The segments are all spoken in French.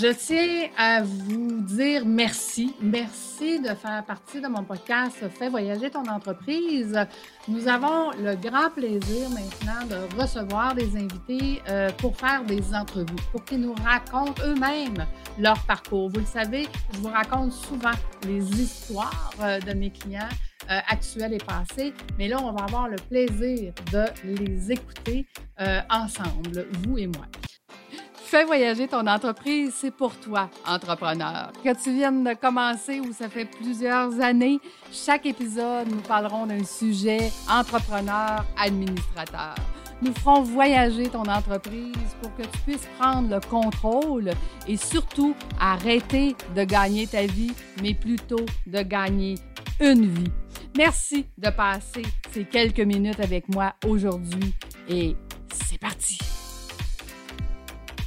Je tiens à vous dire merci. Merci de faire partie de mon podcast Fais voyager ton entreprise. Nous avons le grand plaisir maintenant de recevoir des invités euh, pour faire des entrevues, pour qu'ils nous racontent eux-mêmes leur parcours. Vous le savez, je vous raconte souvent les histoires euh, de mes clients. Euh, actuels et passés, mais là, on va avoir le plaisir de les écouter ensemble, vous et moi. Fais voyager ton entreprise, c'est pour toi, entrepreneur. Que tu viennes de commencer ou ça fait plusieurs années, chaque épisode, nous parlerons d'un sujet entrepreneur, administrateur. Nous ferons voyager ton entreprise pour que tu puisses prendre le contrôle et surtout arrêter de gagner ta vie, mais plutôt de gagner une vie. Merci de passer ces quelques minutes avec moi aujourd'hui et c'est parti.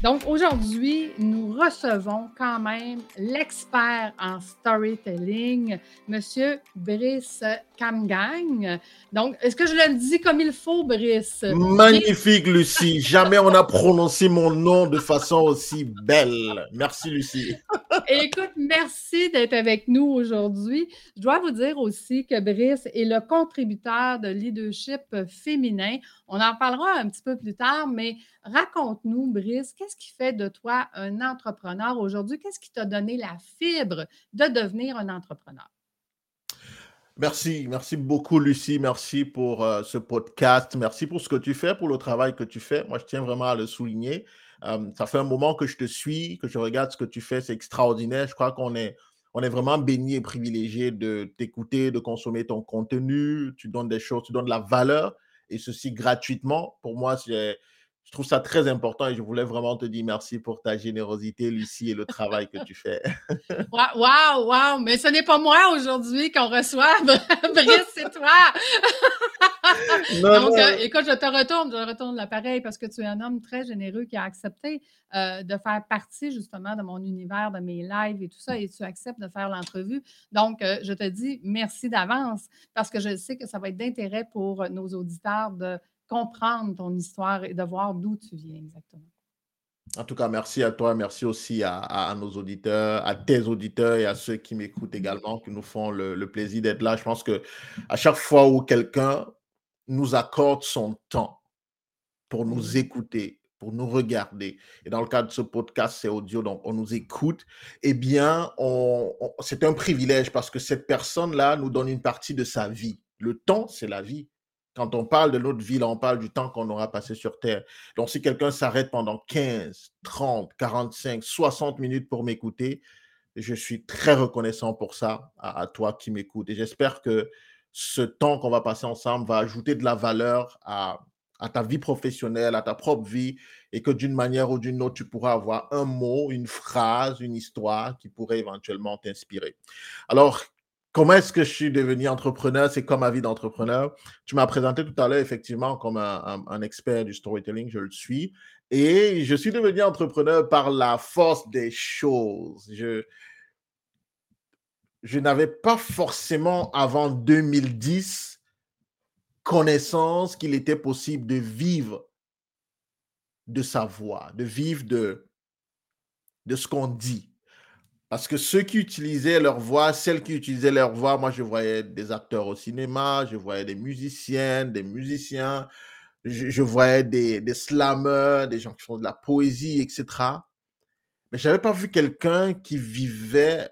Donc aujourd'hui, nous recevons quand même l'expert en storytelling, Monsieur Brice Camgang. Donc, est-ce que je le dis comme il faut, Brice? Magnifique, Lucie. Jamais on a prononcé mon nom de façon aussi belle. Merci, Lucie. Écoute, merci d'être avec nous aujourd'hui. Je dois vous dire aussi que Brice est le contributeur de leadership féminin. On en parlera un petit peu plus tard, mais raconte-nous, Brice, qu'est-ce qui fait de toi un entrepreneur aujourd'hui? Qu'est-ce qui t'a donné la fibre de devenir un entrepreneur? Merci, merci beaucoup Lucie, merci pour euh, ce podcast, merci pour ce que tu fais, pour le travail que tu fais. Moi, je tiens vraiment à le souligner. Euh, ça fait un moment que je te suis, que je regarde ce que tu fais, c'est extraordinaire. Je crois qu'on est, on est vraiment béni et privilégié de t'écouter, de consommer ton contenu. Tu donnes des choses, tu donnes de la valeur et ceci gratuitement. Pour moi, c'est je trouve ça très important et je voulais vraiment te dire merci pour ta générosité, Lucie, et le travail que tu fais. Waouh, waouh, mais ce n'est pas moi aujourd'hui qu'on reçoit. Brice, c'est toi. Donc, euh, écoute, je te retourne, je retourne l'appareil parce que tu es un homme très généreux qui a accepté euh, de faire partie justement de mon univers, de mes lives et tout ça, et tu acceptes de faire l'entrevue. Donc, euh, je te dis merci d'avance parce que je sais que ça va être d'intérêt pour nos auditeurs de comprendre ton histoire et de voir d'où tu viens exactement. En tout cas, merci à toi, merci aussi à, nos auditeurs, à tes auditeurs et à ceux qui m'écoutent également, qui nous font le, plaisir d'être là. Je pense que à chaque fois où quelqu'un nous accorde son temps pour nous écouter, pour nous regarder, et dans le cadre de ce podcast, c'est audio, donc on nous écoute, eh bien, c'est un privilège parce que cette personne-là nous donne une partie de sa vie. Le temps, c'est la vie. Quand on parle de notre vie, on parle du temps qu'on aura passé sur Terre. Donc, si quelqu'un s'arrête pendant 15, 30, 45, 60 minutes pour m'écouter, je suis très reconnaissant pour ça à, toi qui m'écoutes. Et j'espère que ce temps qu'on va passer ensemble va ajouter de la valeur à, à ta vie professionnelle, à ta propre vie, et que d'une manière ou d'une autre, tu pourras avoir un mot, une phrase, une histoire qui pourrait éventuellement t'inspirer. Alors, Comment est-ce que je suis devenu entrepreneur? C'est comme ma vie d'entrepreneur? Tu m'as présenté tout à l'heure effectivement comme un, expert du storytelling, je le suis. Et je suis devenu entrepreneur par la force des choses. Je, je n'avais pas forcément avant 2010 connaissance qu'il était possible de vivre de sa voix, de vivre de, de ce qu'on dit. Parce que ceux qui utilisaient leur voix, celles qui utilisaient leur voix, moi je voyais des acteurs au cinéma, je voyais des musiciennes, des musiciens, je, voyais des, des des gens qui font de la poésie, etc. Mais je n'avais pas vu quelqu'un qui vivait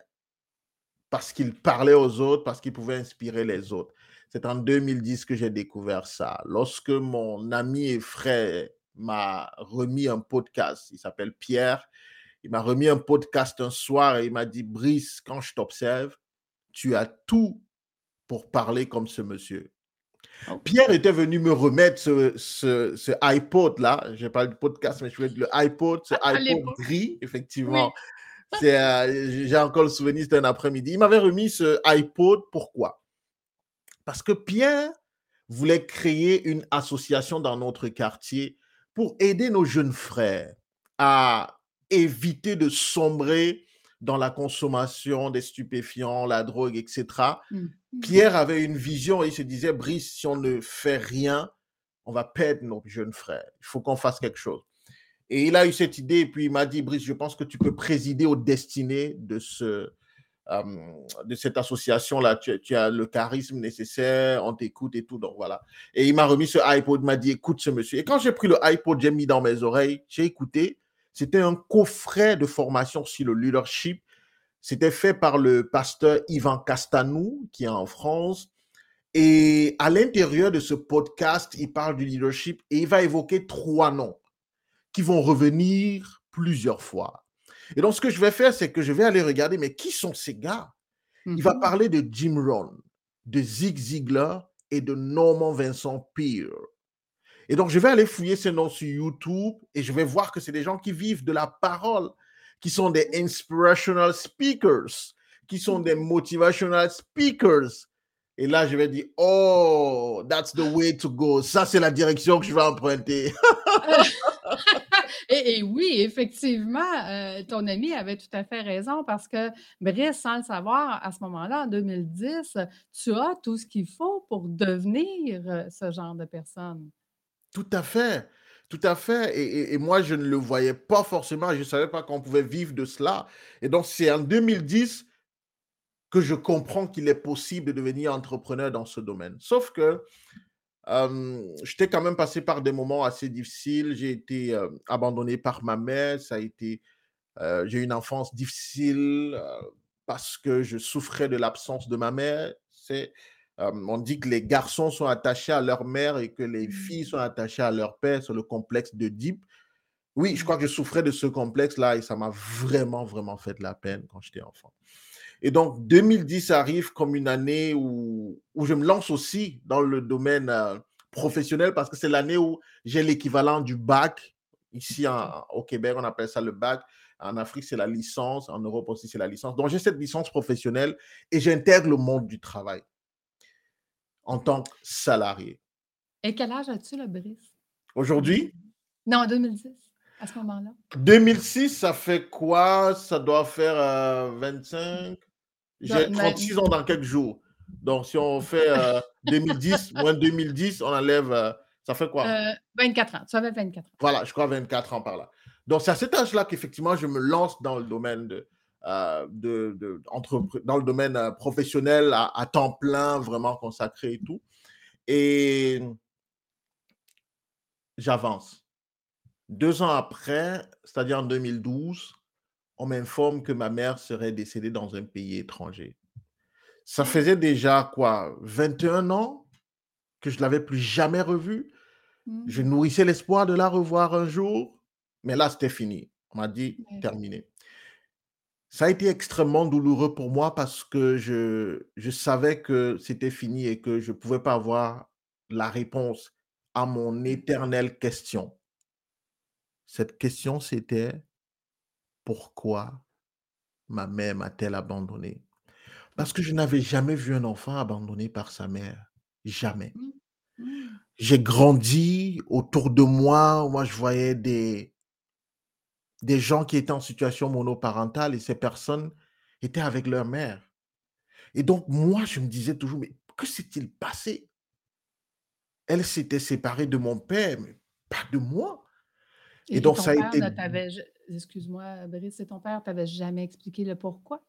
parce qu'il parlait aux autres, parce qu'il pouvait inspirer les autres. C'est en 2010 que j'ai découvert ça. Lorsque mon ami et frère m'a remis un podcast, il s'appelle Pierre, il m'a remis un podcast un soir et il m'a dit, Brice, quand je t'observe, tu as tout pour parler comme ce monsieur. Pierre était venu me remettre ce, ce, iPod-là. Je pas du podcast, mais je voulais le iPod, ce iPod gris, effectivement. Euh, j'ai encore le souvenir, c'était un après-midi. Il m'avait remis ce iPod. Pourquoi? Parce que Pierre voulait créer une association dans notre quartier pour aider nos jeunes frères à éviter de sombrer dans la consommation des stupéfiants, la drogue, etc. Mmh. Pierre avait une vision et il se disait, Brice, si on ne fait rien, on va perdre nos jeunes frères. Il faut qu'on fasse quelque chose. Et il a eu cette idée, et puis il m'a dit, Brice, je pense que tu peux présider aux destinées de, ce, euh, de cette association-là. Tu, tu, as le charisme nécessaire, on t'écoute et tout. Donc voilà. Et il m'a remis ce iPod, m'a dit, écoute ce monsieur. Et quand j'ai pris le iPod, j'ai mis dans mes oreilles, j'ai écouté. C'était un coffret de formation sur le leadership. C'était fait par le pasteur Ivan Castanou, qui est en France. Et à l'intérieur de ce podcast, il parle du leadership et il va évoquer trois noms qui vont revenir plusieurs fois. Et donc, ce que je vais faire, c'est que je vais aller regarder, mais qui sont ces gars? Il va mhm. parler de Jim Rohn, de Zig Ziglar et de Norman Vincent Peale. Et donc, je vais aller fouiller ces noms sur YouTube et je vais voir que c'est des gens qui vivent de la parole, qui sont des inspirational speakers, qui sont des motivational speakers. Et là, je vais dire, oh, that's the way to go. Ça, c'est la direction que je vais emprunter. et, oui, effectivement, euh, ton ami avait tout à fait raison parce que, Brice, sans le savoir, à ce moment-là, en 2010, tu as tout ce qu'il faut pour devenir euh, ce genre de personne. Tout à fait. Tout à fait. Et, moi, je ne le voyais pas forcément. Je ne savais pas qu'on pouvait vivre de cela. Et donc, c'est en 2010 que je comprends qu'il est possible de devenir entrepreneur dans ce domaine. Sauf que j'étais quand même passé par des moments assez difficiles. J'ai été abandonné par ma mère. Ça a été, j'ai eu une enfance difficile parce que je souffrais de l'absence de ma mère. C'est, on dit que les garçons sont attachés à leur mère et que les filles sont attachées à leur père. C'est le complexe de Deep. Oui, je crois que je souffrais de ce complexe-là et ça m'a vraiment, vraiment fait de la peine quand j'étais enfant. Et donc, 2010 arrive comme une année où, où je me lance aussi dans le domaine euh, professionnel parce que c'est l'année où j'ai l'équivalent du bac. Ici, au Québec, on appelle ça le bac. En Afrique, c'est la licence. En Europe aussi, c'est la licence. Donc, j'ai cette licence professionnelle et j'intègre le monde du travail en tant que salarié. Et quel âge as-tu, le Brice? Aujourd'hui? Non, en 2010 à ce moment-là? 2006, ça fait quoi? Ça doit faire 25, j'ai 36 ans dans quelques jours. Donc, si on fait 2010, euh, moins 2010, on enlève. Euh, ça fait quoi? 24 euh, ans. Ça fait 24 ans. Voilà, je crois 24 ans par là. Donc, c'est à cet âge-là qu'effectivement, je me lance dans le domaine de. De, de dans le domaine professionnel à, à, temps plein, vraiment consacré et tout. Et j'avance. Deux ans après, c'est-à-dire en 2012, on m'informe que ma mère serait décédée dans un pays étranger. Ça faisait déjà quoi 21 ans que je ne l'avais plus jamais revue. Je mmh. nourrissais l'espoir de la revoir un jour, mais là, c'était fini. On m'a dit terminé. Ça a été extrêmement douloureux pour moi parce que je, je savais que c'était fini et que je ne pouvais pas avoir la réponse à mon éternelle question. Cette question, c'était pourquoi ma mère m'a-t-elle abandonné Parce que je n'avais jamais vu un enfant abandonné par sa mère. Jamais. Mmh. Mmh. J'ai grandi autour de moi. Moi, je voyais des, des gens qui étaient en situation monoparentale et ces personnes étaient avec leur mère. Et donc, moi, je me disais toujours, mais que s'est-il passé? Elle s'était séparée de mon père, mais pas de moi. Et, donc, ça a été. Excuse-moi, Brice, et ton père t'avait jamais expliqué le pourquoi?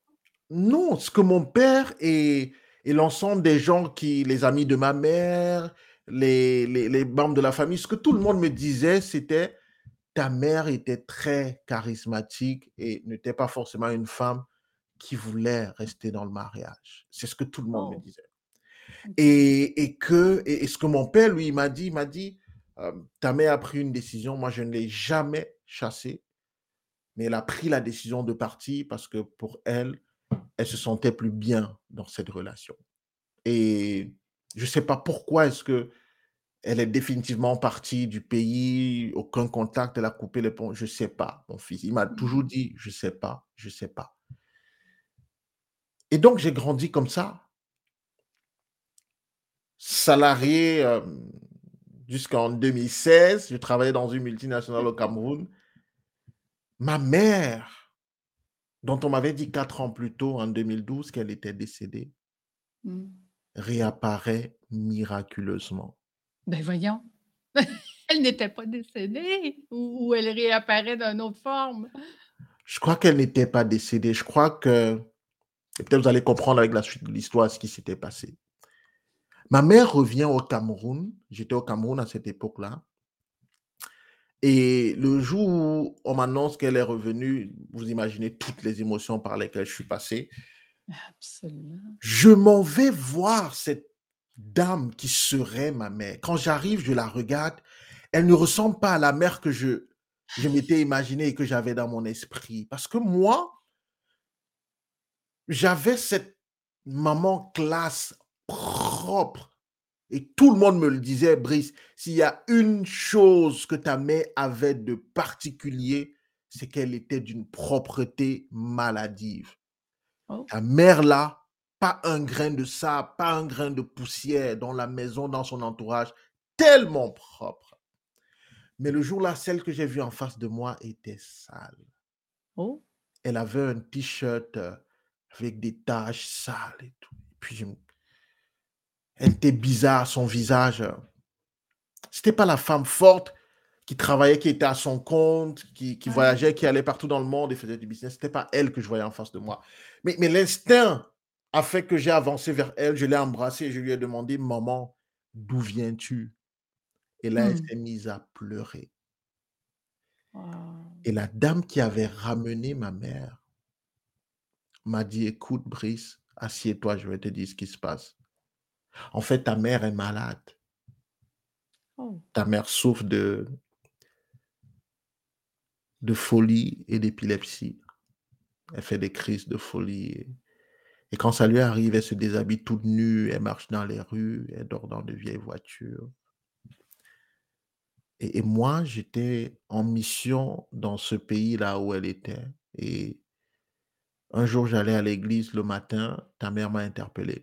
Non, ce que mon père et, et l'ensemble des gens qui, les amis de ma mère, les, les, les membres de la famille, ce que tout le monde me disait, c'était ta mère était très charismatique et n'était pas forcément une femme qui voulait rester dans le mariage. C'est ce que tout le monde me oh. disait. Et, et que, et, ce que mon père, lui, m'a dit, il m'a dit, euh, ta mère a pris une décision, moi je ne l'ai jamais chassée, mais elle a pris la décision de partir parce que pour elle, elle se sentait plus bien dans cette relation. Et je ne sais pas pourquoi est-ce que elle est définitivement partie du pays, aucun contact, elle a coupé les ponts, je ne sais pas, mon fils. Il m'a toujours mmh. dit, je ne sais pas, je ne sais pas. Et donc, j'ai grandi comme ça, salarié euh, jusqu'en 2016. Je travaillais dans une multinationale au Cameroun. Ma mère, dont on m'avait dit quatre ans plus tôt, en 2012, qu'elle était décédée, mmh. réapparaît miraculeusement. Ben voyons. Elle n'était pas décédée ou elle réapparaît d'une autre forme? Je crois qu'elle n'était pas décédée. Je crois que peut-être vous allez comprendre avec la suite de l'histoire ce qui s'était passé. Ma mère revient au Cameroun. J'étais au Cameroun à cette époque-là. Et le jour où on m'annonce qu'elle est revenue, vous imaginez toutes les émotions par lesquelles je suis passé. Absolument. Je m'en vais voir cette dame qui serait ma mère. Quand j'arrive, je la regarde. Elle ne ressemble pas à la mère que je, je m'étais imaginé et que j'avais dans mon esprit. Parce que moi, j'avais cette maman classe propre. Et tout le monde me le disait, Brice, s'il y a une chose que ta mère avait de particulier, c'est qu'elle était d'une propreté maladive. Oh. Ta mère là, pas un grain de sable, pas un grain de poussière dans la maison, dans son entourage, tellement propre. Mais le jour là, celle que j'ai vue en face de moi était sale. Oh. Elle avait un t-shirt euh, avec des taches sales et tout. puis je, elle était bizarre, son visage. C'était pas la femme forte qui travaillait, qui était à son compte, qui, qui voyageait, qui allait partout dans le monde et faisait du business. C'était pas elle que je voyais en face de moi. Mais, mais l'instinct a fait que j'ai avancé vers elle, je l'ai embrassée et je lui ai demandé, maman, d'où viens-tu? Et là, elle hmm. s'est mise à pleurer. Et la dame qui avait ramené ma mère m'a dit, écoute, Brice, assieds-toi, je vais te dire ce qui se passe. En fait, ta mère est malade. Oh. Ta mère souffre de, de folie et d'épilepsie. Elle fait des crises de folie. Et, quand ça lui arrive, elle se déshabille toute nue, elle marche dans les rues, elle dort dans de vieilles voitures. Et, et moi, j'étais en mission dans ce pays-là où elle était. Et un jour, j'allais à l'église le matin, ta mère m'a interpellé.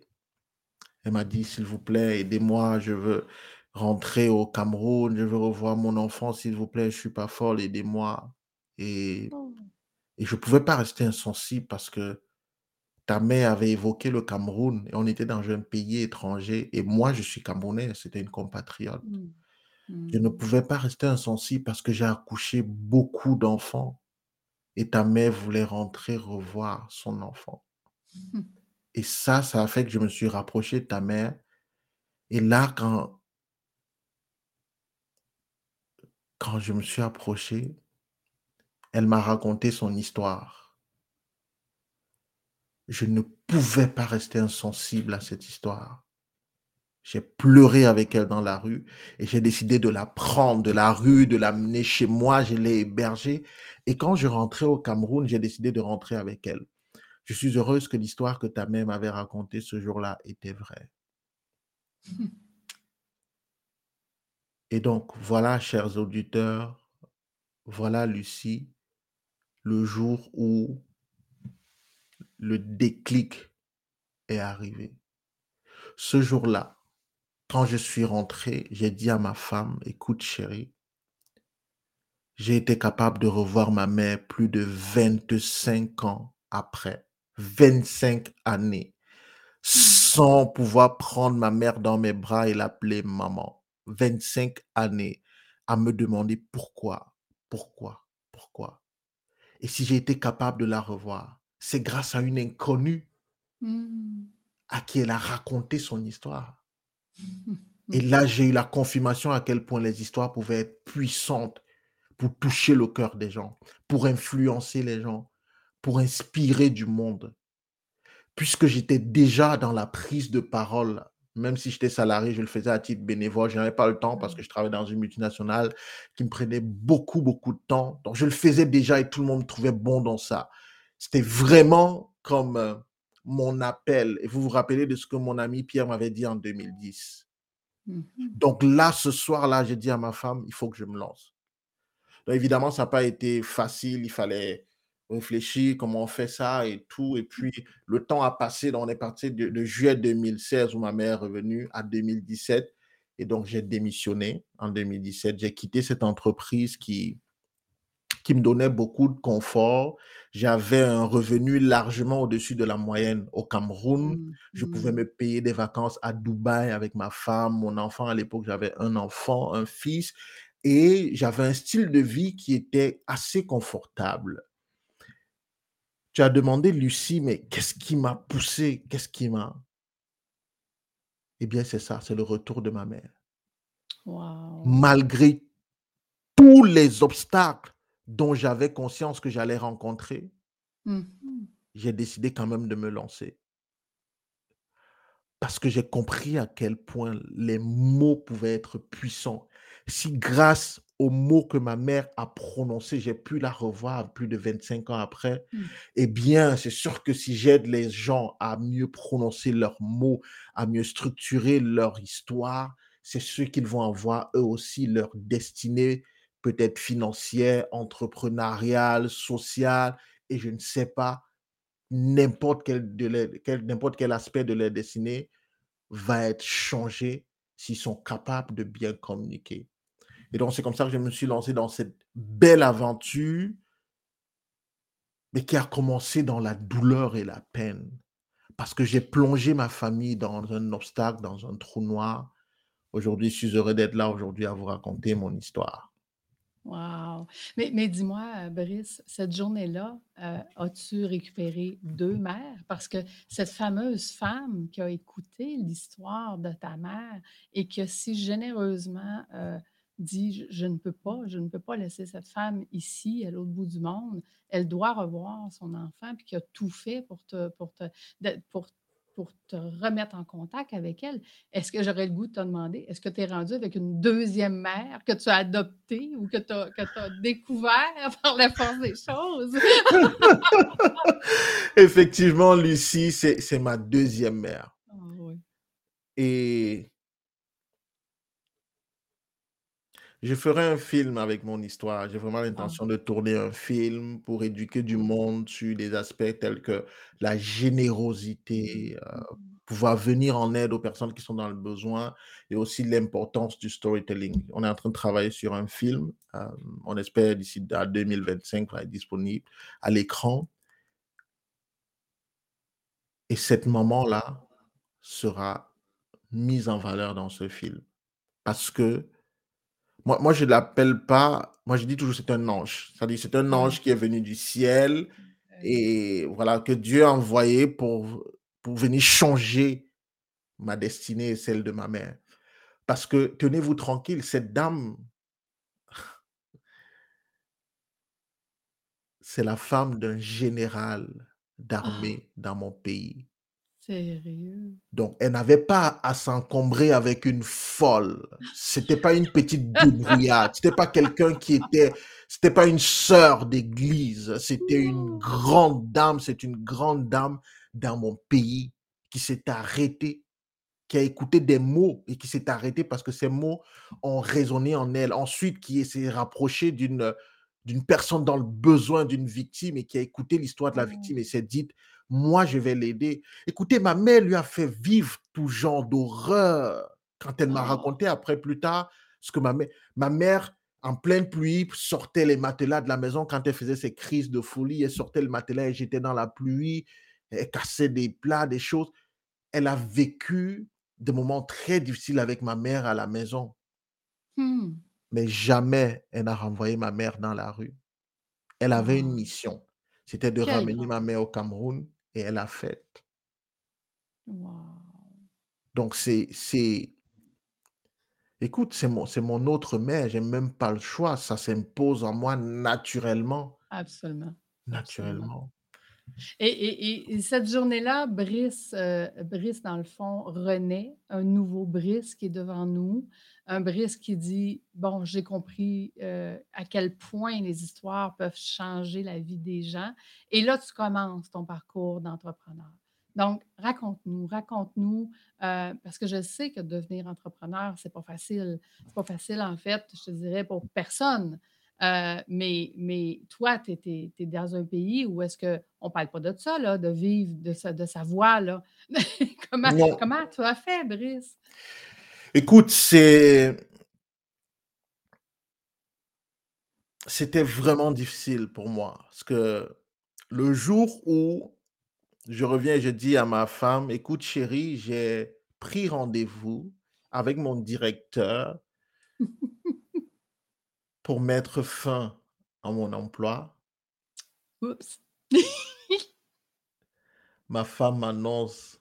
Elle m'a dit, s'il vous plaît, aidez-moi, je veux rentrer au Cameroun, je veux revoir mon enfant, s'il vous plaît, je ne suis pas folle, aidez-moi. Et, oh. et je ne pouvais pas rester insensible parce que ta mère avait évoqué le Cameroun et on était dans un pays étranger et moi, je suis camerounais, c'était une compatriote. Mmh. Je ne mmh. pouvais pas rester insensible parce que j'ai accouché beaucoup d'enfants et ta mère voulait rentrer revoir son enfant. Et ça, ça a fait que je me suis rapproché de ta mère. Et là, quand, quand je me suis approché, elle m'a raconté son histoire. Je ne pouvais pas rester insensible à cette histoire. J'ai pleuré avec elle dans la rue et j'ai décidé de la prendre de la rue, de l'amener chez moi. Je l'ai hébergée. Et quand je rentrais au Cameroun, j'ai décidé de rentrer avec elle. Je suis heureuse que l'histoire que ta mère m'avait racontée ce jour-là était vraie. Et donc, voilà, chers auditeurs, voilà, Lucie, le jour où le déclic est arrivé. Ce jour-là, quand je suis rentré, j'ai dit à ma femme, écoute chérie, j'ai été capable de revoir ma mère plus de 25 ans après. 25 années sans pouvoir prendre ma mère dans mes bras et l'appeler maman. 25 années à me demander pourquoi, pourquoi, pourquoi. Et si j'ai été capable de la revoir, c'est grâce à une inconnue mmh. à qui elle a raconté son histoire. Et là, j'ai eu la confirmation à quel point les histoires pouvaient être puissantes pour toucher le cœur des gens, pour influencer les gens, pour inspirer du monde. Puisque j'étais déjà dans la prise de parole, même si j'étais salarié, je le faisais à titre bénévole, je n'avais pas le temps parce que je travaillais dans une multinationale qui me prenait beaucoup, beaucoup de temps. Donc, je le faisais déjà et tout le monde me trouvait bon dans ça. C'était vraiment comme euh, mon appel. Et vous vous rappelez de ce que mon ami Pierre m'avait dit en 2010. Mmh Donc là, ce soir-là, j'ai dit à ma femme, il faut que je me lance. Donc, évidemment, ça n'a pas été facile. Il fallait réfléchir comment on fait ça et tout. Et puis, le temps a passé. Donc, on est parti de, juillet 2016 où ma mère est revenue à 2017. Et donc, j'ai démissionné en 2017. J'ai quitté cette entreprise qui, qui me donnait beaucoup de confort. J'avais un revenu largement au-dessus de la moyenne au Cameroun. Mmh, Je pouvais mmh. me payer des vacances à Dubaï avec ma femme, mon enfant. À l'époque, j'avais un enfant, un fils, et j'avais un style de vie qui était assez confortable. Tu as demandé, Lucie, mais qu'est-ce qui m'a poussé? Qu'est-ce qui m'a... Eh bien, c'est ça, c'est le retour de ma mère. Wow. Malgré tous les obstacles dont j'avais conscience que j'allais rencontrer, Mmh. j'ai décidé quand même de me lancer. Parce que j'ai compris à quel point les mots pouvaient être puissants. Si grâce aux mots que ma mère a prononcés, j'ai pu la revoir plus de 25 ans après, Mmh. eh bien, c'est sûr que si j'aide les gens à mieux prononcer leurs mots, à mieux structurer leur histoire, c'est sûr qu'ils vont avoir eux aussi leur destinée, peut-être financière, entrepreneuriale, sociale, et je ne sais pas, n'importe quel, quel- quel aspect de leur destinée va être changé s'ils sont capables de bien communiquer. Et donc, c'est comme ça que je me suis lancé dans cette belle aventure, mais qui a commencé dans la douleur et la peine. Parce que j'ai plongé ma famille dans un obstacle, dans un trou noir. Aujourd'hui, je suis heureux d'être là aujourd'hui à vous raconter mon histoire. Wow! Mais, mais dis-moi, euh, Brice, cette journée-là, euh, as-tu récupéré deux mères? Parce que cette fameuse femme qui a écouté l'histoire de ta mère et qui a si généreusement euh, dit je, je ne peux pas, je ne peux pas laisser cette femme ici, à l'autre bout du monde, elle doit revoir son enfant, puis qui a tout fait pour te, pour te, pour, pour te remettre en contact avec elle. Est-ce que j'aurais le goût de te demander, est-ce que tu es rendu avec une deuxième mère que tu as adoptée ou que tu as, découvert par la force des choses? Effectivement, Lucie, c'est ma deuxième mère. Ah oui. Et je ferai un film avec mon histoire. J'ai vraiment Ah, l'intention de tourner un film pour éduquer du oui. monde sur des aspects tels que la générosité, euh, mhm. pouvoir venir en aide aux personnes qui sont dans le besoin et aussi l'importance du storytelling. On est en train de travailler sur un film. euh, on espère d'ici à 2025 va être disponible à l'écran. Et cette maman-là sera mise en valeur dans ce film. Parce que moi, moi je ne l'appelle pas, moi je dis toujours c'est un ange. C'est-à-dire c'est un Ah, ange qui est venu du ciel et voilà, que Dieu a envoyé pour, pour venir changer ma destinée et celle de ma mère. Parce que tenez-vous tranquille, cette dame, c'est la femme d'un général Ah, d'armée dans mon pays. Sérieux? Donc, elle n'avait pas à s'encombrer avec une folle. C'était pas une petite débrouillarde. C'était pas quelqu'un qui était, c'était pas une sœur d'église. C'était une Non. grande dame. C'est une grande dame dans mon pays qui s'est arrêtée, qui a écouté des mots et qui s'est arrêtée parce que ces mots ont résonné en elle. Ensuite, qui s'est rapprochée d'une d'une personne dans le besoin d'une victime et qui a écouté l'histoire de la Oh, victime et s'est dit, moi, je vais l'aider. Écoutez, ma mère lui a fait vivre tout genre d'horreur quand elle m'a oh, raconté après plus tard ce que ma mère, ma mère en pleine pluie sortait les matelas de la maison quand elle faisait ses crises de folie. Elle sortait le matelas et j'étais dans la pluie. Elle cassait des plats, des choses. Elle a vécu des moments très difficiles avec ma mère à la maison, hmm, mais jamais elle n'a renvoyé ma mère dans la rue. Elle avait une wow. mission, c'était de Quel ramener ma mère au Cameroun et elle a fait. Wow. Donc, c'est, c'est, écoute, c'est mon, c'est mon autre mère, j'ai même pas le choix, ça s'impose en moi naturellement. Absolument. naturellement. Et, et- et- et cette journée-là, Brice, euh, Brice, dans le fond, renaît, un nouveau Brice qui est devant nous, un Brice qui dit, bon, j'ai compris euh, à quel point les histoires peuvent changer la vie des gens. Et là, tu commences ton parcours d'entrepreneur. Donc, raconte-nous, raconte-nous, euh, parce que je sais que devenir entrepreneur, c'est pas facile. C'est pas facile, en fait, je te dirais, pour personne. Euh, mais, mais toi, tu es, dans un pays où est-ce qu'on ne parle pas de ça, là, de vivre de sa, de sa voix. Là. comment, comment tu as fait, Brice? écoute, c'est, c'était vraiment difficile pour moi. Parce que le jour où je reviens et je dis à ma femme, écoute chérie, j'ai pris rendez-vous avec mon directeur pour mettre fin à mon emploi. Oups. Ma femme m'annonce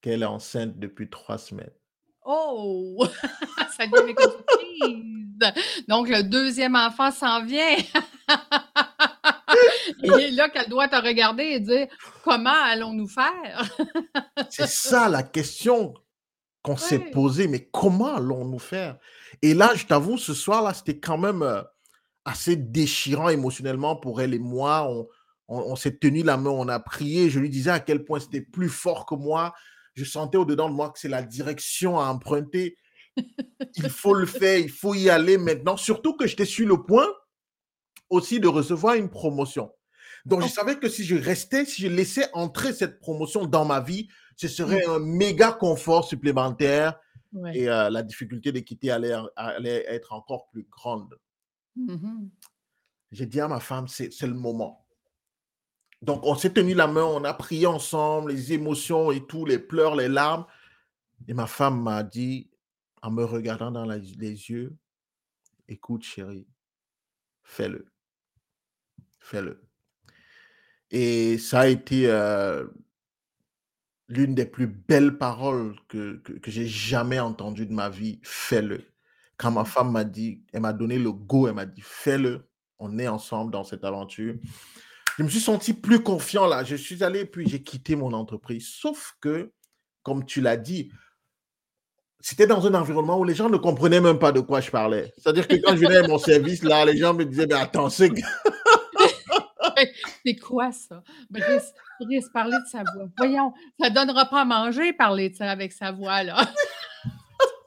qu'elle est enceinte depuis trois semaines. Oh! Ça devient surprise. Donc, le deuxième enfant s'en vient. et là qu'elle doit te regarder et dire comment allons-nous faire? C'est ça la question qu'on s'est posée, mais comment allons-nous faire? Et là, je t'avoue, ce soir-là, c'était quand même euh, assez déchirant émotionnellement pour elle et moi. On, on- on s'est tenu la main, on a prié. Je lui disais à quel point c'était plus fort que moi. Je sentais au-dedans de moi que c'est la direction à emprunter. Il faut le faire, il faut y aller maintenant. Surtout que j'étais sur le point aussi de recevoir une promotion. Donc, je Oh. savais que si je restais, si je laissais entrer cette promotion dans ma vie, ce serait un méga confort supplémentaire Ouais. et euh, la difficulté de quitter allait, allait être encore plus grande. Mhm. J'ai dit à ma femme, c'est c'est le moment. Donc, on s'est tenu la main, on a prié ensemble, les émotions et tout, les pleurs, les larmes. Et ma femme m'a dit, en me regardant dans la- les yeux, écoute chérie, fais-le. Fais-le. Et ça a été euh, l'une des plus belles paroles que, que, j'ai jamais entendues de ma vie. Fais-le. Quand ma femme m'a dit, elle m'a donné le go, elle m'a dit, fais-le. On est ensemble dans cette aventure. Je me suis senti plus confiant là. Je suis allé, puis j'ai quitté mon entreprise. Sauf que, comme tu l'as dit, c'était dans un environnement où les gens ne comprenaient même pas de quoi je parlais. C'est-à-dire que quand je venais à mon service, là, les gens me disaient, mais attends, c'est C'est quoi ça? Brice, Brice, parler de sa voix. Voyons, ça ne donnera pas à manger parler de ça avec sa voix, là.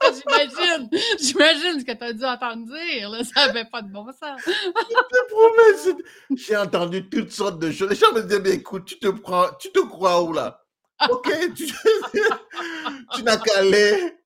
J'imagine, j'imagine ce que tu as dû entendre dire, là, ça n'avait pas de bon sens. te promets, j'ai entendu toutes sortes de choses. Les gens me disaient, mais écoute, tu te prends, tu te crois où là? Ok, tu, tu n'as qu'à aller,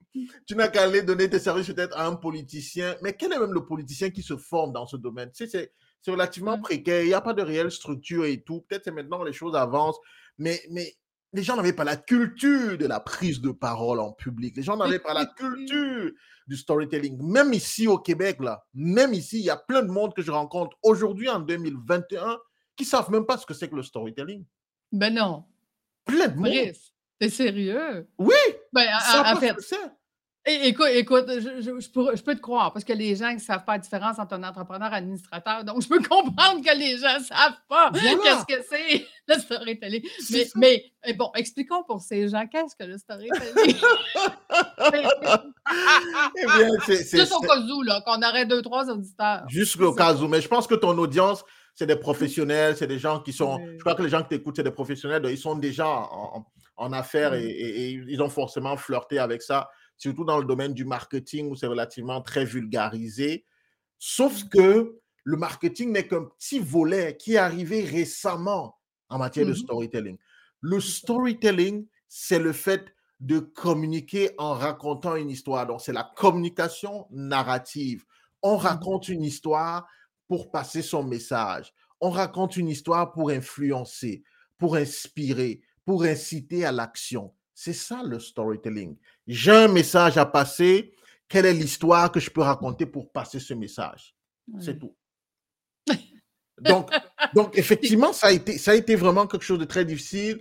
tu n'as qu'à aller donner tes services peut-être à un politicien. Mais quel est même le politicien qui se forme dans ce domaine? Tu sais, c'est, relativement Mm. précaire, il n'y a pas de réelle structure et tout. Peut-être c'est maintenant les choses avancent, mais, mais les gens n'avaient pas la culture de la prise de parole en public. Les gens n'avaient pas la culture du storytelling. Même ici au Québec, là, même ici, il y a plein de monde que je rencontre aujourd'hui en 2021 qui savent même pas ce que c'est que le storytelling. Ben non, Plein de monde. Brice, t'es sérieux? Oui, Ben, ils en- savent en, écoute, écoute, je, je- je pourrais- je peux te croire, parce que les gens ne savent pas la différence entre un entrepreneur et un administrateur, donc je peux comprendre que les gens ne savent pas Voilà. qu'est-ce que c'est le storytelling. Mais, mais eh, bon, expliquons pour ces gens, qu'est-ce que le storytelling? Eh bien, c'est- Juste au cas où, là, qu'on aurait deux, trois auditeurs. Jusqu'au C'est cas où. Mais je pense que ton audience, c'est des professionnels, c'est des gens qui sont. Oui. Je crois que les gens qui t'écoutent, c'est des professionnels. Ils sont déjà en, en- affaires et, et- et ils ont forcément flirté avec ça, surtout dans le domaine du marketing où c'est relativement très vulgarisé. Sauf que le marketing n'est qu'un petit volet qui est arrivé récemment en matière de Mhm. storytelling. Le storytelling, c'est le fait de communiquer en racontant une histoire. Donc, c'est la communication narrative. On raconte une histoire pour passer son message. On raconte une histoire pour influencer, pour inspirer, pour inciter à l'action. C'est ça le storytelling. J'ai un message à passer. Quelle est l'histoire que je peux raconter pour passer ce message? C'est tout. Donc, donc effectivement, ça a, été, ça a été vraiment quelque chose de très difficile.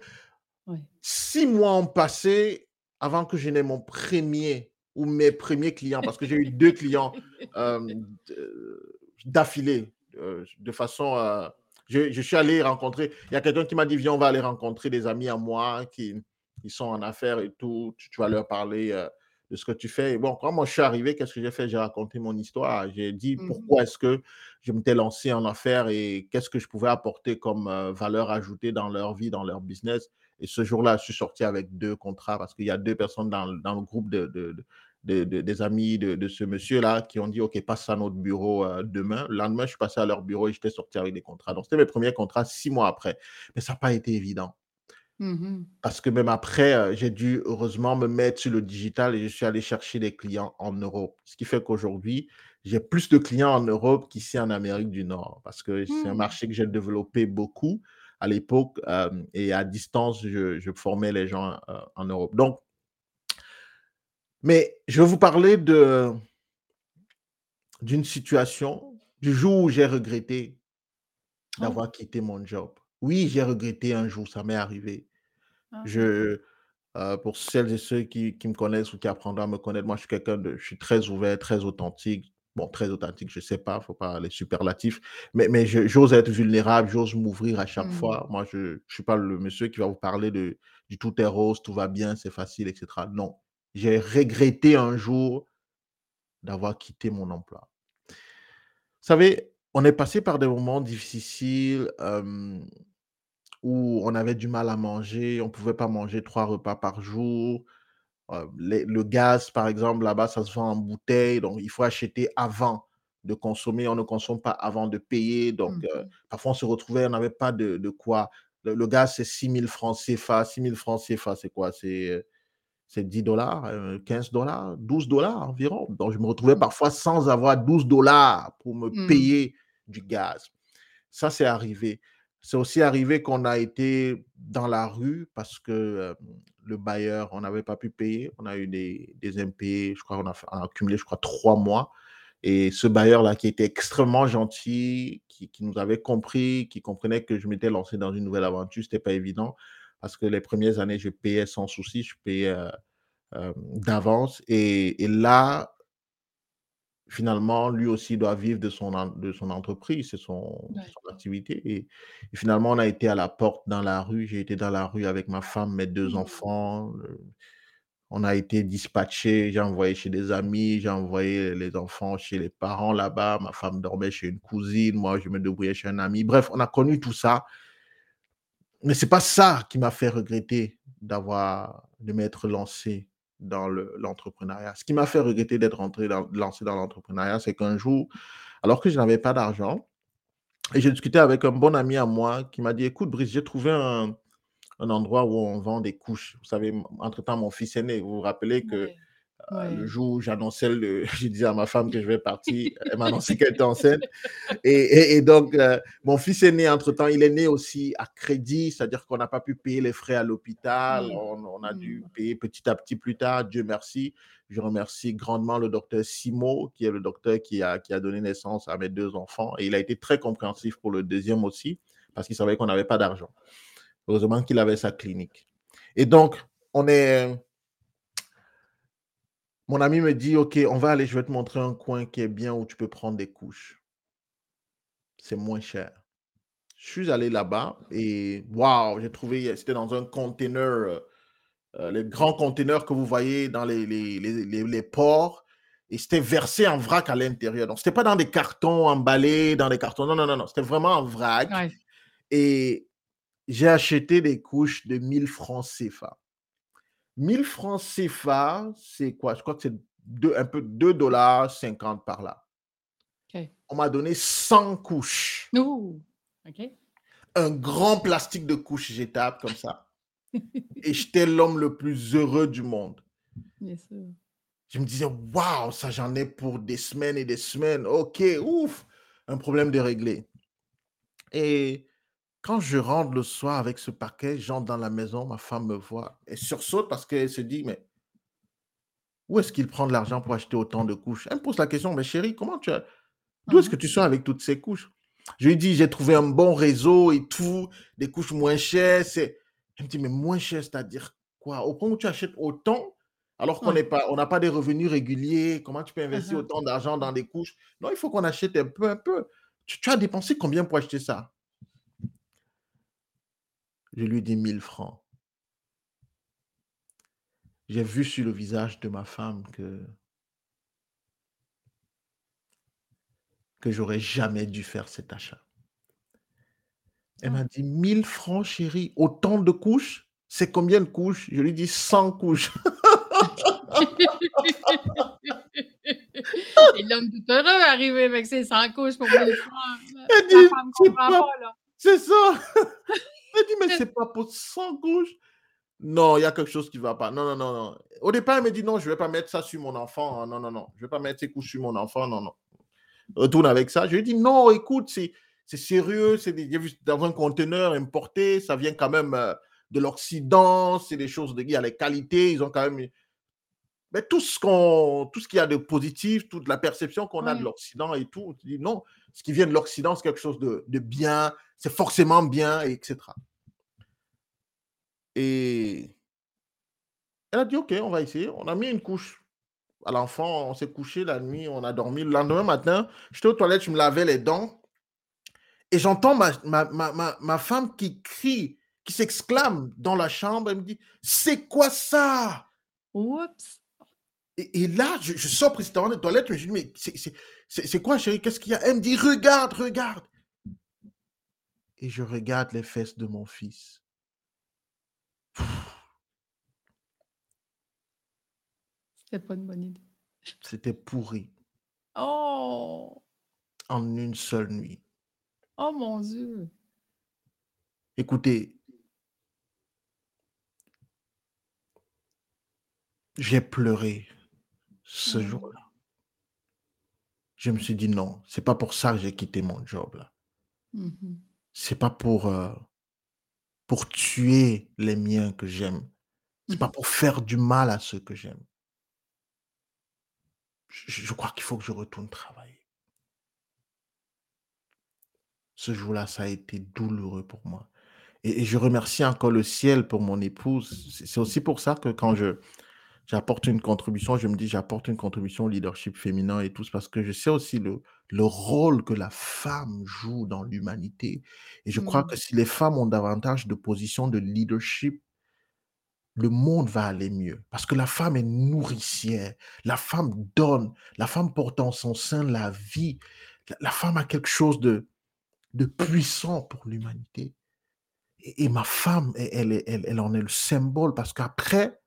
Six mois ont passé avant que je n'ai mon premier ou mes premiers clients, parce que j'ai eu deux clients euh, de- d'affilée, euh, de façon... euh, je, je suis allé rencontrer, il y a quelqu'un qui m'a dit, viens, on va aller rencontrer des amis à moi qui, qui sont en affaires et tout, tu, tu vas leur parler euh, de ce que tu fais. Et bon, quand moi je suis arrivé, qu'est-ce que j'ai fait? J'ai raconté mon histoire. J'ai dit Mhm. pourquoi est-ce que je m'étais lancé en affaires et qu'est-ce que je pouvais apporter comme euh, valeur ajoutée dans leur vie, dans leur business. Et ce jour-là, je suis sorti avec deux contrats parce qu'il y a deux personnes dans, dans le groupe de, de- de- de- de- des amis de, de ce monsieur-là qui ont dit, OK, passe à notre bureau euh, demain. Le lendemain, je suis passé à leur bureau et j'étais sorti avec des contrats. Donc, c'était mes premiers contrats six mois après. Mais ça n'a pas été évident. Mhm. Parce que même après, euh, j'ai dû heureusement me mettre sur le digital et je suis allé chercher des clients en Europe. Ce qui fait qu'aujourd'hui, j'ai plus de clients en Europe qu'ici en Amérique du Nord parce que c'est un Hmm. marché que j'ai développé beaucoup à l'époque euh, et à distance, je, je formais les gens euh, en Europe. Donc, mais je vais vous parler de d'une situation du jour où j'ai regretté Oh. d'avoir quitté mon job. Oui, j'ai regretté un jour, ça m'est arrivé. Je, euh, pour celles et ceux qui, qui me connaissent ou qui apprendront à me connaître, moi, je suis quelqu'un de, je suis très ouvert, très authentique. Bon, très authentique, je sais pas, faut pas les superlatifs, mais, mais je- j'ose être vulnérable, j'ose m'ouvrir à chaque fois. Moi, je, je suis pas le monsieur qui va vous parler de, du tout est rose, tout va bien, c'est facile, etc. Non, j'ai regretté un jour d'avoir quitté mon emploi. Vous savez, on est passé par des moments difficiles euh, où on avait du mal à manger, on ne pouvait pas manger trois repas par jour. Euh, les- le gaz, par exemple, là-bas, ça se vend en bouteille, donc il faut acheter avant de consommer. On ne consomme pas avant de payer. Donc, euh, Mhm. parfois, on se retrouvait, on n'avait pas de, de quoi. Le, le gaz, c'est 6 000 francs CFA. 6 000 francs CFA, c'est quoi? C'est euh, c'est 10 dollars, euh, 15 dollars, 12 dollars environ. Donc, je me retrouvais Mm. parfois sans avoir 12 dollars pour me Mm. payer du gaz. Ça, c'est arrivé. C'est aussi arrivé qu'on a été dans la rue parce que euh, le bailleur, on n'avait pas pu payer. On a eu des, des impayés, je crois qu'on a, accumulé, je crois, trois mois. Et ce bailleur-là, qui était extrêmement gentil, qui, nous avait compris, qui comprenait que je m'étais lancé dans une nouvelle aventure, c'était pas évident parce que les premières années, je payais sans souci, je payais euh, euh, d'avance. Et là, finalement, lui aussi doit vivre de son, de son entreprise, c'est son, c'est Ouais. son activité. Et, et finalement, on a été à la porte dans la rue. J'ai été dans la rue avec ma femme, mes deux Mm. enfants. euh, On a été dispatché. J'ai envoyé chez des amis. J'ai envoyé les enfants chez les parents là-bas. Ma femme dormait chez une cousine. Moi, je me débrouillais chez un ami. Bref, on a connu tout ça. Mais c'est pas ça qui m'a fait regretter d'avoir, de m'être lancé dans le- l'entrepreneuriat. Ce qui m'a fait regretter d'être rentré dans, lancé dans l'entrepreneuriat, c'est qu'un jour, alors que je n'avais pas d'argent, et j'ai discuté avec un bon ami à moi qui m'a dit, écoute, Brice, j'ai trouvé un, endroit où on vend des couches. Vous savez, entre-temps, mon fils est né. Vous vous rappelez que Ouais. euh, le Ouais. jour où j'annonçais, le, je disais à ma femme que je vais partir, elle m'a annoncé qu'elle était enceinte. Et, et- et donc, euh, mon fils est né entre-temps, il est né aussi à crédit, c'est-à-dire qu'on n'a pas pu payer les frais à l'hôpital, on, on a dû Mm. payer petit à petit plus tard, Dieu merci. Je remercie grandement le docteur Simo, qui est le docteur qui a, qui a donné naissance à mes deux enfants. Et il a été très compréhensif pour le deuxième aussi, parce qu'il savait qu'on n'avait pas d'argent. Heureusement qu'il avait sa clinique. Et donc, on est... Mon ami me dit, OK, on va aller, je vais te montrer un coin qui est bien où tu peux prendre des couches. C'est moins cher. Je suis allé là-bas et waouh, j'ai trouvé, c'était dans un container, euh, euh, les grands containers que vous voyez dans les, les, les, les- les ports, et c'était versé en vrac à l'intérieur. Donc, c'était pas dans des cartons emballés, dans des cartons. Non, non, non, non, c'était vraiment en vrac. Ouais. Et j'ai acheté des couches de 1000 francs CFA. 1000 francs CFA, c'est quoi? Je crois que c'est deux- un peu 2 dollars 50 par là. On m'a donné 100 couches. Ouh. Un grand plastique de couches jetables comme ça. Et j'étais l'homme le plus heureux du monde. Bien sûr. Je me disais, waouh, ça j'en ai pour des semaines et des semaines. Ok, ouf, un problème de régler. Et quand je rentre le soir avec ce paquet, j'entre dans la maison, ma femme me voit et sursaute parce qu'elle se dit, mais où est-ce qu'il prend de l'argent pour acheter autant de couches? Elle me pose la question, mais chérie, comment tu as... D'où est-ce que Mhm. tu sors avec toutes ces couches? Je lui dis, j'ai trouvé un bon réseau et tout, des couches moins chères. C'est... Elle me dit, mais moins cher, c'est-à-dire quoi? Au point où tu achètes autant, alors qu'on n'a pas des revenus réguliers, comment tu peux investir Mhm. autant d'argent dans des couches? Non, il faut qu'on achète un peu, un peu. Tu, tu as dépensé combien pour acheter ça? Je lui dis 1000 francs. J'ai vu sur le visage de ma femme que que j'aurais jamais dû faire cet achat. Elle Ah. m'a dit 1000 francs, chérie, autant de couches? C'est combien de couches? Je lui dis 100 couches. Et l'homme tout heureux arrivé avec ses 100 couches pour 1000 francs. Elle dit, c'est ça. Elle dit, mais c'est pas pour 100 couches. Non, il y a quelque chose qui ne va pas. Non, non, non, non. Au départ, elle me dit, non, je ne vais pas mettre ça sur mon enfant. Non, non, non. Je ne vais pas mettre ces couches sur mon enfant. Non, non. retourne avec ça. Je lui ai dit, non, écoute, c'est sérieux, c'est dans un conteneur importé, ça vient quand même euh, de l'Occident, c'est des choses, de, il y a les qualités, ils ont quand même mais tout ce qu'on, tout ce qu'il y a de positif, toute la perception qu'on a de l'Occident et tout, tu dis non, ce qui vient de l'Occident, c'est quelque chose de, de bien, c'est forcément bien, etc. Et elle a dit, OK, on va essayer. On a mis une couche à l'enfant, on s'est couché la nuit, on a dormi. Le lendemain matin, j'étais aux toilettes, je me lavais les dents et j'entends ma, ma, ma, ma, femme qui crie, qui s'exclame dans la chambre. Elle me dit, c'est quoi ça? Oups. Et, là, je, sors précisément des toilettes, je me dis, mais c'est quoi, chérie? Qu'est-ce qu'il y a? Elle me dit, regarde, regarde. Et je regarde les fesses de mon fils. C'était pas une bonne idée. C'était pourri. Oh! En une seule nuit. Oh mon Dieu! Écoutez, j'ai pleuré ce mmh. jour-là. Je me suis dit non, c'est pas pour ça que j'ai quitté mon job là. Mmh c'est pas pour euh, pour tuer les miens que j'aime. C'est pas mmh. pour faire du mal à ceux que j'aime je, crois qu'il faut que je retourne travailler. Ce jour-là, ça a été douloureux pour moi. Et, je remercie encore le ciel pour mon épouse. C'est aussi pour ça que quand je j'apporte une contribution, je me dis j'apporte une contribution au leadership féminin et tout, parce que je sais aussi le, le rôle que la femme joue dans l'humanité. Et je crois mmh. que si les femmes ont davantage de positions de leadership le monde va aller mieux. Parce que la femme est nourricière. La femme donne. La femme porte en son sein la vie. La, femme a quelque chose de, de puissant pour l'humanité. Et, ma femme, elle, elle, elle, en est le symbole parce qu'après,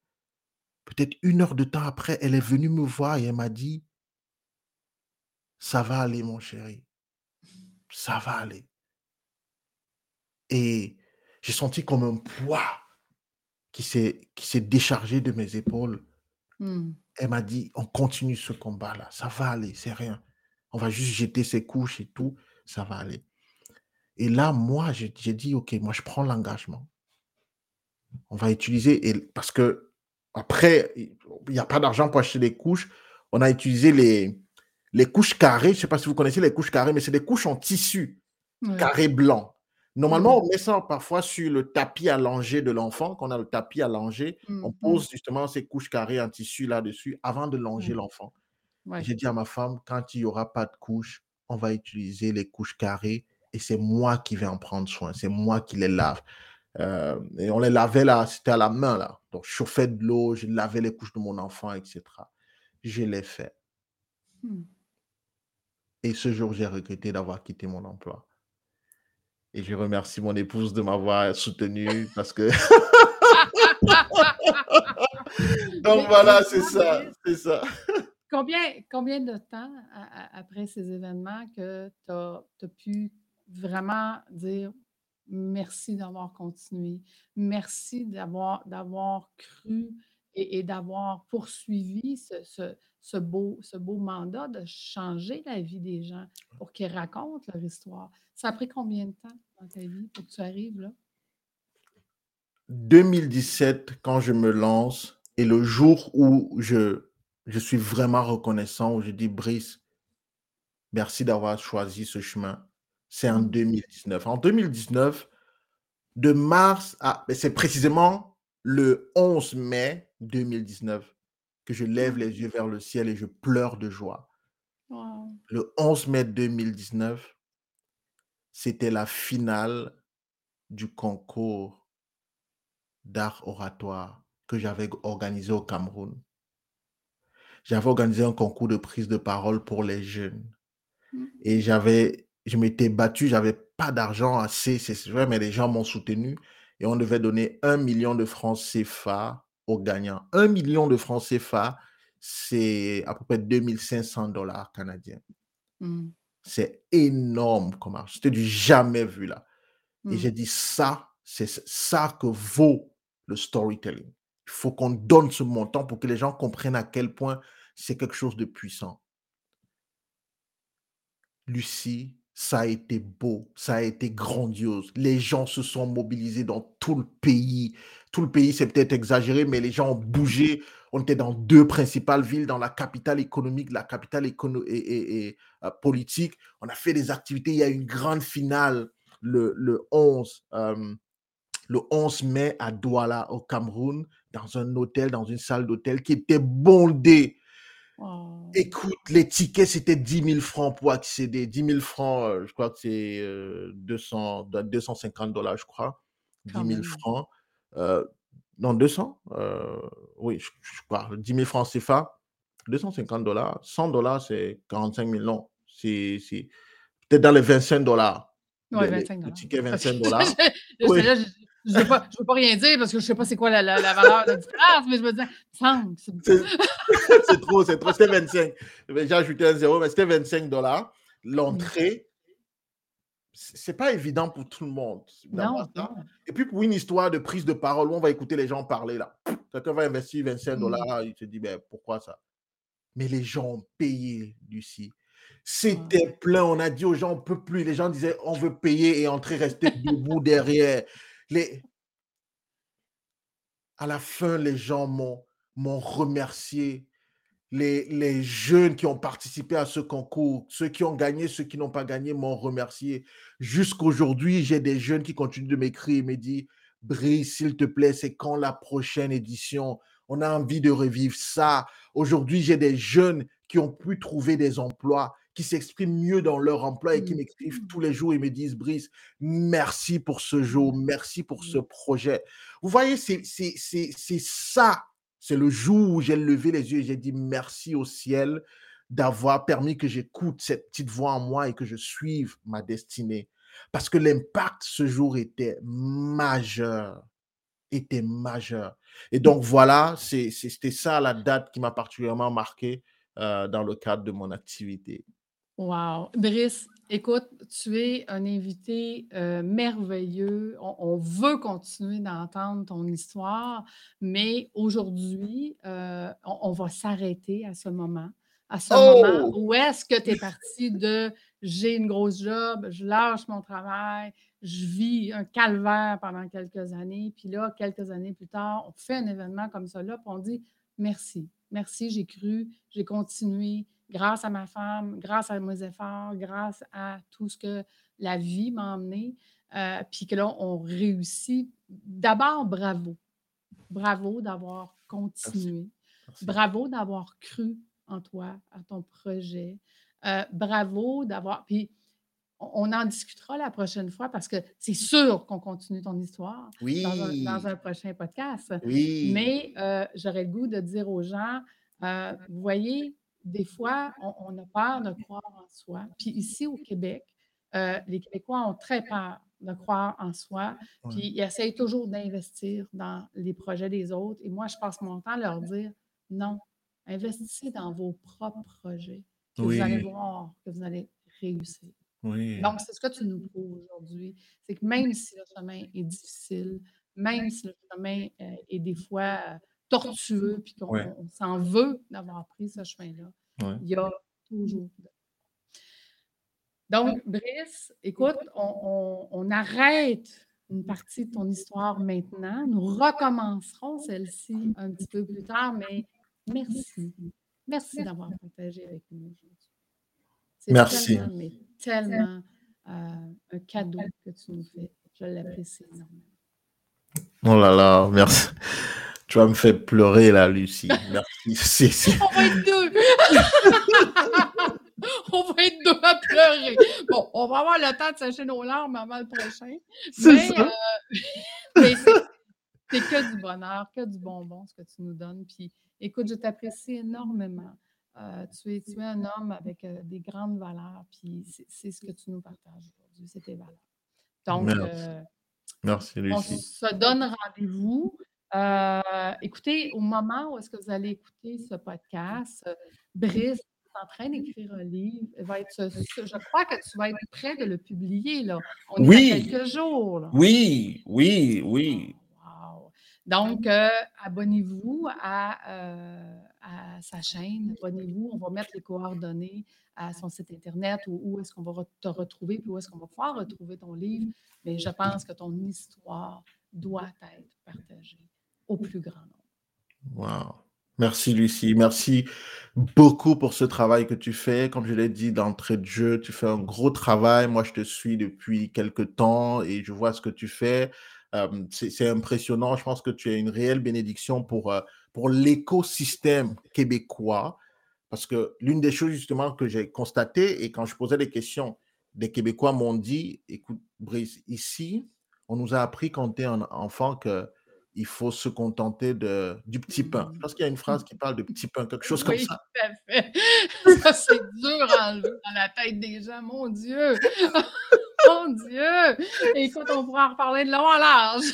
peut-être une heure de temps après, elle est venue me voir et elle m'a dit, ça va aller, mon chéri. Ça va aller. Et j'ai senti comme un poids qui s'est déchargé de mes épaules. Mmh. Elle m'a dit, on continue ce combat-là, ça va aller, c'est rien. On va juste jeter ces couches et tout, ça va aller. Et là, moi, j'ai dit, OK, moi, je prends l'engagement. On va utiliser, et, parce que après, il n'y a pas d'argent pour acheter des couches. On a utilisé les, les couches carrées. Je ne sais pas si vous connaissez les couches carrées, mais c'est des couches en tissu, carré blanc. Normalement, mmh. on met ça parfois sur le tapis allongé de l'enfant. Quand on a le tapis allongé, on mmh. pose justement ces couches carrées en tissu là-dessus avant de longer l'enfant. J'ai dit à ma femme, quand il n'y aura pas de couches, on va utiliser les couches carrées et c'est moi qui vais en prendre soin. C'est moi qui les lave. Euh, et on les lavait là, c'était à la main là. Donc, je chauffais de l'eau, je lavais les couches de mon enfant, etc. Je l'ai fait. Et ce jour, j'ai regretté d'avoir quitté mon emploi. Et je remercie mon épouse de m'avoir soutenu parce que. Donc voilà, c'est ça, c'est ça. Combien, combien de temps après ces événements que tu as, pu vraiment dire merci d'avoir continué, merci d'avoir, cru et, d'avoir poursuivi ce, ce, beau, ce beau mandat de changer la vie des gens pour qu'ils racontent leur histoire. Ça a pris combien de temps dans ta vie pour que tu arrives là? 2017, quand je me lance, et le jour où je, je suis vraiment reconnaissant, où je dis, Brice, merci d'avoir choisi ce chemin, c'est en 2019. Mmh. En 2019, de mars à... C'est précisément le 11 mai 2019 que je lève les yeux vers le ciel et je pleure de joie. Le 11 mai 2019, c'était la finale du concours d'art oratoire que j'avais organisé au Cameroun. J'avais organisé un concours de prise de parole pour les jeunes. Mmh. Et j'avais, je m'étais battu, j'avais pas d'argent assez, c'est vrai, mais les gens m'ont soutenu et on devait donner un million de francs CFA aux gagnants. Un million de francs CFA, c'est à peu près 2500 dollars canadiens. Mmh. C'est énorme comme argent. C'était du jamais vu là. Et mmh. j'ai dit ça, c'est ça que vaut le storytelling. Il faut qu'on donne ce montant pour que les gens comprennent à quel point c'est quelque chose de puissant. Lucie, ça a été beau, ça a été grandiose. Les gens se sont mobilisés dans tout le pays. Tout le pays, c'est peut-être exagéré, mais les gens ont bougé. On était dans deux principales villes, dans la capitale économique, la capitale et, euh, politique. On a fait des activités. Il y a une grande finale le, le 11, euh, le 11 mai à Douala, au Cameroun, dans un hôtel, dans une salle d'hôtel qui était bondée Écoute, les tickets, c'était 10 000 francs pour accéder. 10 000 francs, euh, je crois que c'est 200, 250 dollars, je crois. 10 000 francs. Non, 200 euh, Oui, je, crois. 10 000 francs CFA, 250 dollars. 100 dollars, c'est 45 000. Non, c'est peut-être dans les 25 dollars. Oui, 25 dollars. Le ticket, 25 dollars. Je ne veux, pas, veux pas rien dire parce que je ne sais pas c'est quoi la, la, valeur de différence, mais je me dis, c'est trop, c'est trop. C'était 25. J'ai ajouté un zéro, mais c'était 25 dollars. L'entrée, c'est pas évident pour tout le monde. Non, Et puis pour une histoire de prise de parole, on va écouter les gens parler là. Quelqu'un va investir 25 dollars, il se dit, ben, pourquoi ça? Mais les gens ont payé, Lucie. C'était plein. On a dit aux gens, on ne peut plus. Les gens disaient, on veut payer et entrer, rester debout derrière. Les... À la fin, les gens m'ont remercié. Les, les, jeunes qui ont participé à ce concours, ceux qui ont gagné, ceux qui n'ont pas gagné, m'ont remercié. Jusqu'aujourd'hui, j'ai des jeunes qui continuent de m'écrire et me disent Brice, s'il te plaît, c'est quand la prochaine édition? On a envie de revivre ça. Aujourd'hui, j'ai des jeunes qui ont pu trouver des emplois qui s'expriment mieux dans leur emploi et qui mmh. m'écrivent tous les jours et me disent, Brice, merci pour ce jour, merci pour ce mmh. projet. Vous voyez, c'est ça. C'est le jour où j'ai levé les yeux et j'ai dit merci au ciel d'avoir permis que j'écoute cette petite voix en moi et que je suive ma destinée. Parce que l'impact ce jour était majeur était majeur. Et donc voilà, c'était ça la date qui m'a particulièrement marqué euh, dans le cadre de mon activité. Wow! Brice, écoute, tu es un invité euh, merveilleux. On, veut continuer d'entendre ton histoire, mais aujourd'hui, euh, on, va s'arrêter à ce moment. À ce moment oh! où est-ce que tu es parti de j'ai une grosse job, je lâche mon travail, je vis un calvaire pendant quelques années, puis là, quelques années plus tard, on fait un événement comme ça là, puis on dit merci, merci, j'ai cru, j'ai continué, grâce à ma femme, grâce à mes efforts, grâce à tout ce que la vie m'a emmené, euh, puis que là, on réussit. D'abord, bravo. Bravo d'avoir continué. Bravo d'avoir cru en toi, à ton projet. Euh, bravo d'avoir. Puis, on en discutera la prochaine fois parce que c'est sûr qu'on continue ton histoire dans, un, prochain podcast. Oui. Mais euh, j'aurais le goût de dire aux gens, vous voyez, des fois, on, a peur de croire en soi. Puis ici au Québec, euh, les Québécois ont très peur de croire en soi, puis ils essayent toujours d'investir dans les projets des autres. Et moi, je passe mon temps à leur dire non, investissez dans vos propres projets, que vous allez voir que vous allez réussir. Donc, c'est ce que tu nous prouves aujourd'hui. C'est que même si le chemin est difficile, même si le chemin euh, est des fois euh, tortueux, puis qu'on s'en veut d'avoir pris ce chemin-là. Il y a toujours. Donc, Brice, écoute, on, arrête une partie de ton histoire maintenant. Nous recommencerons celle-ci un petit peu plus tard, mais merci. Merci d'avoir partagé avec nous aujourd'hui. Merci. Tellement, mais tellement euh, un cadeau que tu nous fais. Je l'apprécie énormément. Oh là là, merci. Tu vas me faire pleurer là, Lucie. Merci. On va être deux. on va être deux à pleurer. Bon, on va avoir le temps de sécher nos larmes avant le prochain. Mais, euh, c'est que du bonheur, que du bonbon ce que tu nous donnes. Puis écoute, je t'apprécie énormément. Euh, tu, es, tu es un homme avec euh, des grandes valeurs, puis c'est ce que tu nous partages aujourd'hui, c'est tes valeurs. Donc, Merci. Merci, Lucie. On se donne rendez-vous euh, écoutez, au moment où est-ce que vous allez écouter ce podcast, euh, Brice est en train d'écrire un livre. Va être, je crois que tu vas être prêt de le publier. Là. On oui. est quelques jours. Oui, oui, oui. Donc, euh, abonnez-vous à, à sa chaîne. Abonnez-vous. On va mettre les coordonnées à son site Internet ou où est-ce qu'on va te retrouver, puis où est-ce qu'on va pouvoir retrouver ton livre. Mais je pense que ton histoire doit être partagée plus grand. Wow. Merci Lucie, merci beaucoup pour ce travail que tu fais. Comme je l'ai dit d'entrée de jeu, tu fais un gros travail. Moi, je te suis depuis quelques temps et je vois ce que tu fais. Euh, c'est impressionnant. Je pense que tu es une réelle bénédiction pour, euh, pour l'écosystème québécois. Parce que l'une des choses justement que j'ai constaté et quand je posais des questions, des Québécois m'ont dit, écoute Brice, ici, on nous a appris quand tu es un enfant que il faut se contenter de, du petit pain. Je pense qu'il y a une phrase qui parle de petit pain, quelque chose comme ça. Oui, tout à fait. Ça, c'est dur à enlever dans la tête des gens, mon Dieu. mon Dieu! Écoute, on pourra en reparler de long à large.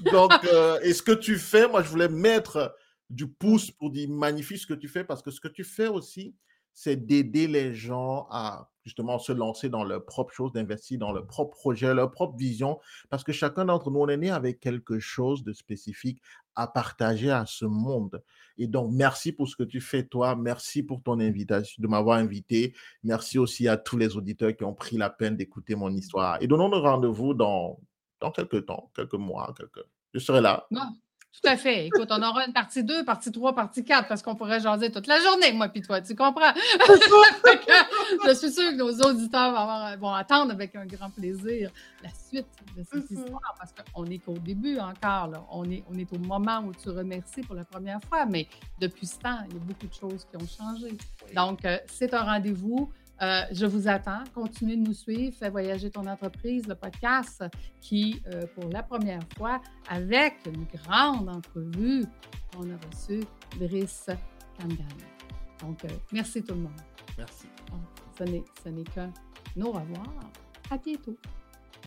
Donc, euh, et ce que tu fais, moi, je voulais mettre du pouce pour dire magnifique ce que tu fais, parce que ce que tu fais aussi, c'est d'aider les gens à justement se lancer dans leur propre chose, d'investir dans leur propre projet, leur propre vision, parce que chacun d'entre nous, on est né avec quelque chose de spécifique à partager à ce monde. Et donc, merci pour ce que tu fais, toi. Merci pour ton invitation, de m'avoir invité. Merci aussi à tous les auditeurs qui ont pris la peine d'écouter mon histoire. Et donnons-nous rendez-vous dans, dans quelques temps, quelques mois, quelques... Je serai là. Tout à fait. Écoute, on aura une partie 2, partie 3, partie 4, parce qu'on pourrait jaser toute la journée, moi puis toi, tu comprends? je suis sûre que nos auditeurs vont, attendre avec un grand plaisir la suite de cette mm-hmm. histoire, parce qu'on n'est qu'au début encore. Là. On, est, on est au moment où tu remercies pour la première fois, mais depuis ce temps, il y a beaucoup de choses qui ont changé. Donc, euh, c'est un rendez-vous. Euh, je vous attends. Continuez de nous suivre. Fais voyager ton entreprise, le podcast qui, euh, pour la première fois, avec une grande entrevue, on a reçu Brice Kangan. Donc, euh, merci tout le monde. Merci. ce n'est qu'un au revoir. À bientôt.